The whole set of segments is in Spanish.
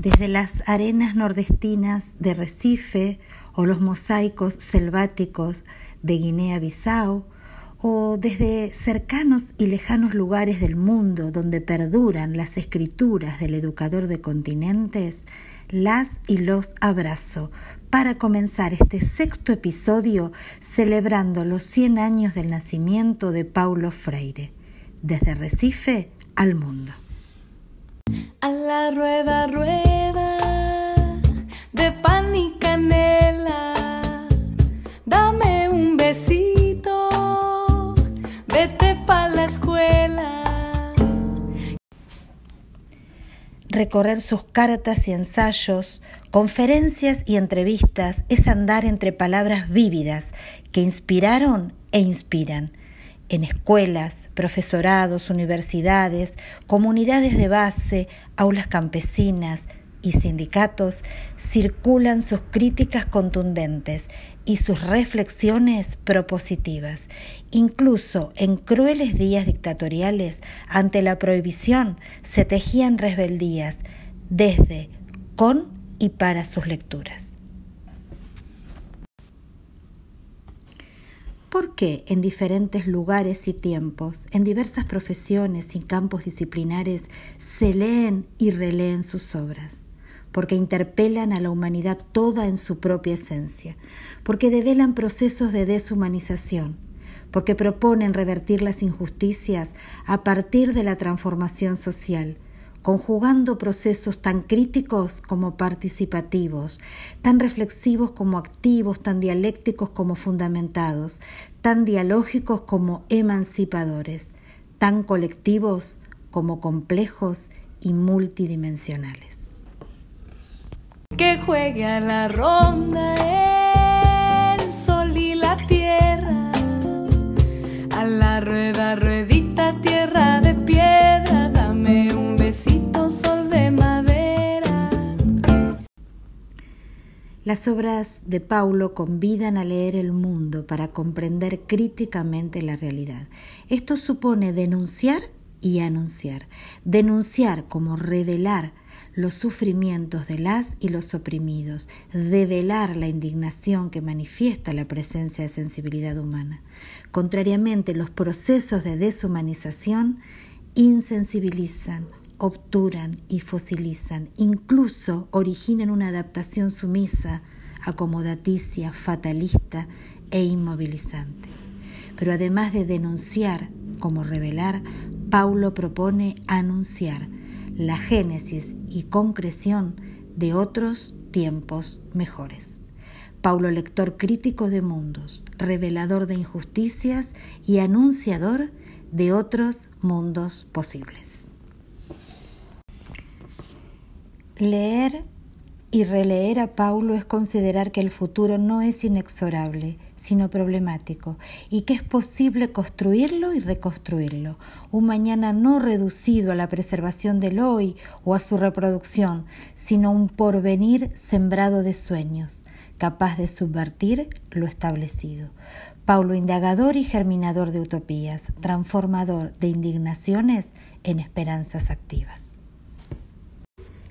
desde las arenas nordestinas de Recife o los mosaicos selváticos de Guinea-Bissau, o desde cercanos y lejanos lugares del mundo donde perduran las escrituras del educador de continentes, las y los abrazo para comenzar este sexto episodio celebrando los 100 años del nacimiento de Paulo Freire, desde Recife al mundo. A la rueda, rueda Recorrer sus cartas y ensayos, conferencias y entrevistas es andar entre palabras vívidas que inspiraron e inspiran. En escuelas, profesorados, universidades, comunidades de base, aulas campesinas y sindicatos, circulan sus críticas contundentes y sus reflexiones propositivas. Incluso en crueles días dictatoriales, ante la prohibición, se tejían rebeldías desde, con y para sus lecturas. ¿Por qué en diferentes lugares y tiempos, en diversas profesiones y campos disciplinares, se leen y releen sus obras? Porque interpelan a la humanidad toda en su propia esencia, porque develan procesos de deshumanización, porque proponen revertir las injusticias a partir de la transformación social, conjugando procesos tan críticos como participativos, tan reflexivos como activos, tan dialécticos como fundamentados, tan dialógicos como emancipadores, tan colectivos como complejos y multidimensionales. Que juegue a la ronda el sol y la tierra, a la rueda, ruedita, tierra de piedra, dame un sol de madera. Las obras de Paulo convidan a leer el mundo para comprender críticamente la realidad. Esto supone denunciar y anunciar. Denunciar como revelar los sufrimientos de las y los oprimidos, develar la indignación que manifiesta la presencia de sensibilidad humana. Contrariamente, los procesos de deshumanización insensibilizan, obturan y fosilizan, incluso originan una adaptación sumisa, acomodaticia, fatalista e inmovilizante. Pero además de denunciar como revelar, Paulo propone anunciar la génesis y concreción de otros tiempos mejores. Paulo lector crítico de mundos, revelador de injusticias y anunciador de otros mundos posibles. Leer y releer a Paulo es considerar que el futuro no es inexorable, sino problemático, y que es posible construirlo y reconstruirlo, un mañana no reducido a la preservación del hoy o a su reproducción, sino un porvenir sembrado de sueños, capaz de subvertir lo establecido. Paulo indagador y germinador de utopías, transformador de indignaciones en esperanzas activas.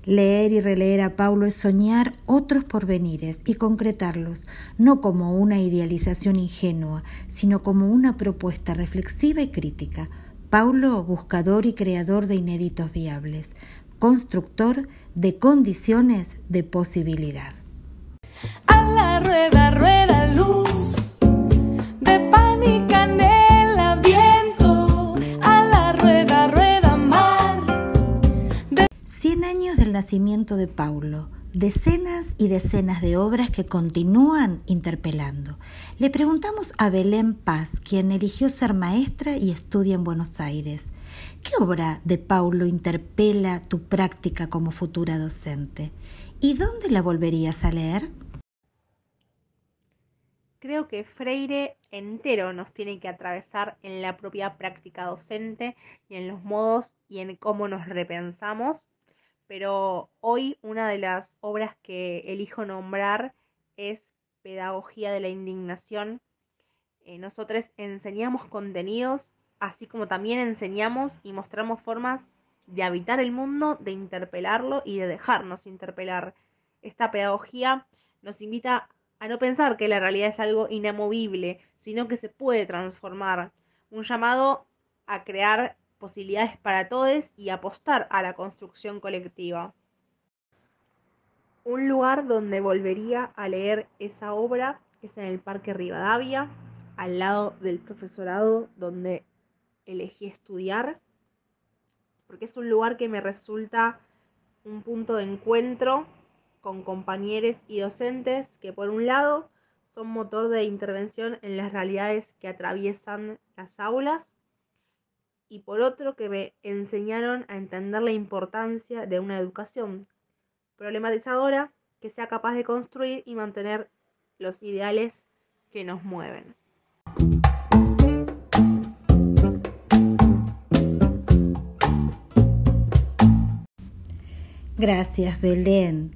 Leer y releer a Paulo es soñar otros porvenires y concretarlos, no como una idealización ingenua, sino como una propuesta reflexiva y crítica. Paulo, buscador y creador de inéditos viables, constructor de condiciones de posibilidad. Del nacimiento de Paulo, decenas y decenas de obras que continúan interpelando. Le preguntamos a Belén Paz, quien eligió ser maestra y estudia en Buenos Aires, ¿qué obra de Paulo interpela tu práctica como futura docente? ¿Y dónde la volverías a leer? Creo que Freire entero nos tiene que atravesar en la propia práctica docente y en los modos y en cómo nos repensamos pero hoy una de las obras que elijo nombrar es Pedagogía de la Indignación. Eh, nosotros enseñamos contenidos, así como también enseñamos y mostramos formas de habitar el mundo, de interpelarlo y de dejarnos interpelar. Esta pedagogía nos invita a no pensar que la realidad es algo inamovible, sino que se puede transformar. Un llamado a crear posibilidades para todos y apostar a la construcción colectiva. Un lugar donde volvería a leer esa obra es en el Parque Rivadavia, al lado del profesorado donde elegí estudiar, porque es un lugar que me resulta un punto de encuentro con compañeros y docentes que por un lado son motor de intervención en las realidades que atraviesan las aulas y por otro que me enseñaron a entender la importancia de una educación problematizadora que sea capaz de construir y mantener los ideales que nos mueven. Gracias, Belén,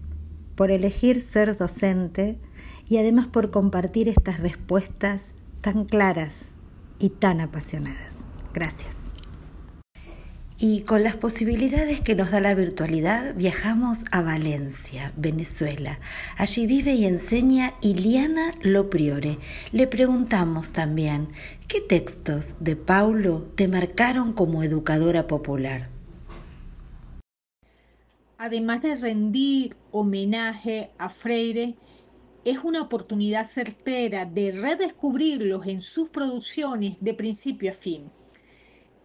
por elegir ser docente y además por compartir estas respuestas tan claras y tan apasionadas. Gracias. Y con las posibilidades que nos da la virtualidad, viajamos a Valencia, Venezuela. Allí vive y enseña Iliana Lopriore. Le preguntamos también, ¿qué textos de Paulo te marcaron como educadora popular? Además de rendir homenaje a Freire, es una oportunidad certera de redescubrirlos en sus producciones de principio a fin.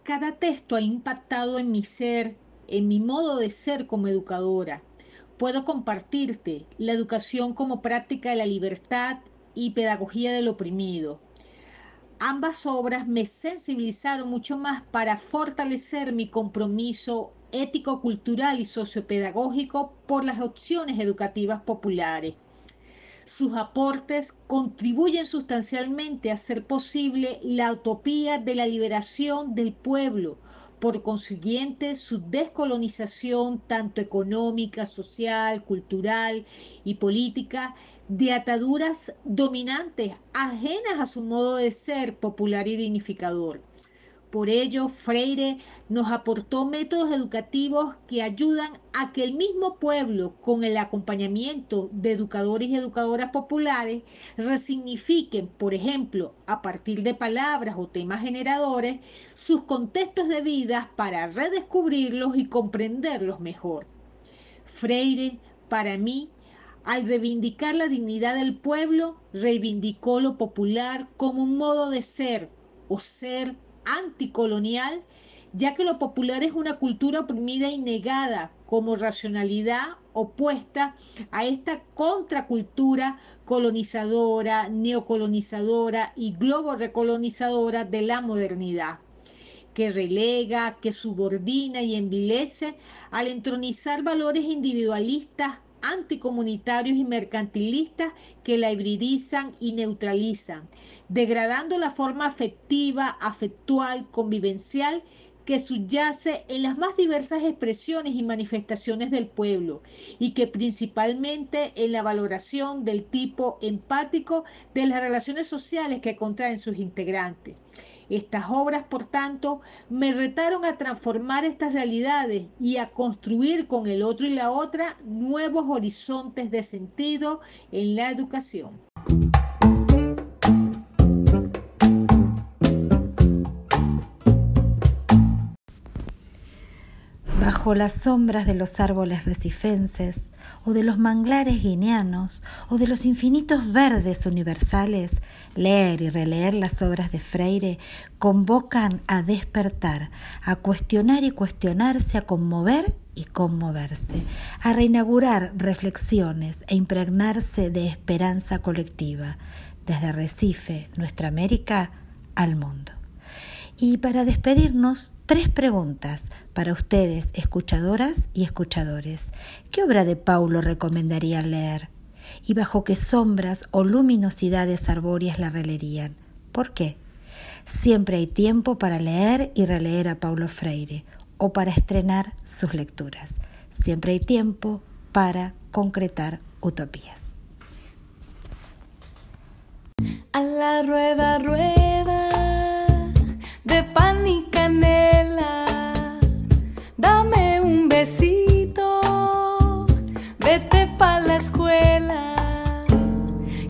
Cada texto ha impactado en mi ser, en mi modo de ser como educadora. Puedo compartirte la educación como práctica de la libertad y pedagogía del oprimido. Ambas obras me sensibilizaron mucho más para fortalecer mi compromiso ético, cultural y sociopedagógico por las opciones educativas populares. Sus aportes contribuyen sustancialmente a hacer posible la utopía de la liberación del pueblo, por consiguiente su descolonización tanto económica, social, cultural y política de ataduras dominantes ajenas a su modo de ser popular y dignificador. Por ello, Freire nos aportó métodos educativos que ayudan a que el mismo pueblo, con el acompañamiento de educadores y educadoras populares, resignifiquen, por ejemplo, a partir de palabras o temas generadores, sus contextos de vida para redescubrirlos y comprenderlos mejor. Freire, para mí, al reivindicar la dignidad del pueblo, reivindicó lo popular como un modo de ser o ser anticolonial, ya que lo popular es una cultura oprimida y negada como racionalidad opuesta a esta contracultura colonizadora, neocolonizadora y globo recolonizadora de la modernidad que relega, que subordina y envilece al entronizar valores individualistas anticomunitarios y mercantilistas que la hibridizan y neutralizan, degradando la forma afectiva, afectual, convivencial que subyace en las más diversas expresiones y manifestaciones del pueblo y que principalmente en la valoración del tipo empático de las relaciones sociales que contraen sus integrantes. Estas obras, por tanto, me retaron a transformar estas realidades y a construir con el otro y la otra nuevos horizontes de sentido en la educación. Las sombras de los árboles recifenses, o de los manglares guineanos, o de los infinitos verdes universales, leer y releer las obras de Freire convocan a despertar, a cuestionar y cuestionarse, a conmover y conmoverse, a reinaugurar reflexiones e impregnarse de esperanza colectiva, desde Recife, nuestra América, al mundo. Y para despedirnos, tres preguntas para ustedes, escuchadoras y escuchadores. ¿Qué obra de Paulo recomendarían leer? ¿Y bajo qué sombras o luminosidades arbóreas la releerían? ¿Por qué? Siempre hay tiempo para leer y releer a Paulo Freire o para estrenar sus lecturas. Siempre hay tiempo para concretar utopías. A la rueda, rueda de pan y canela.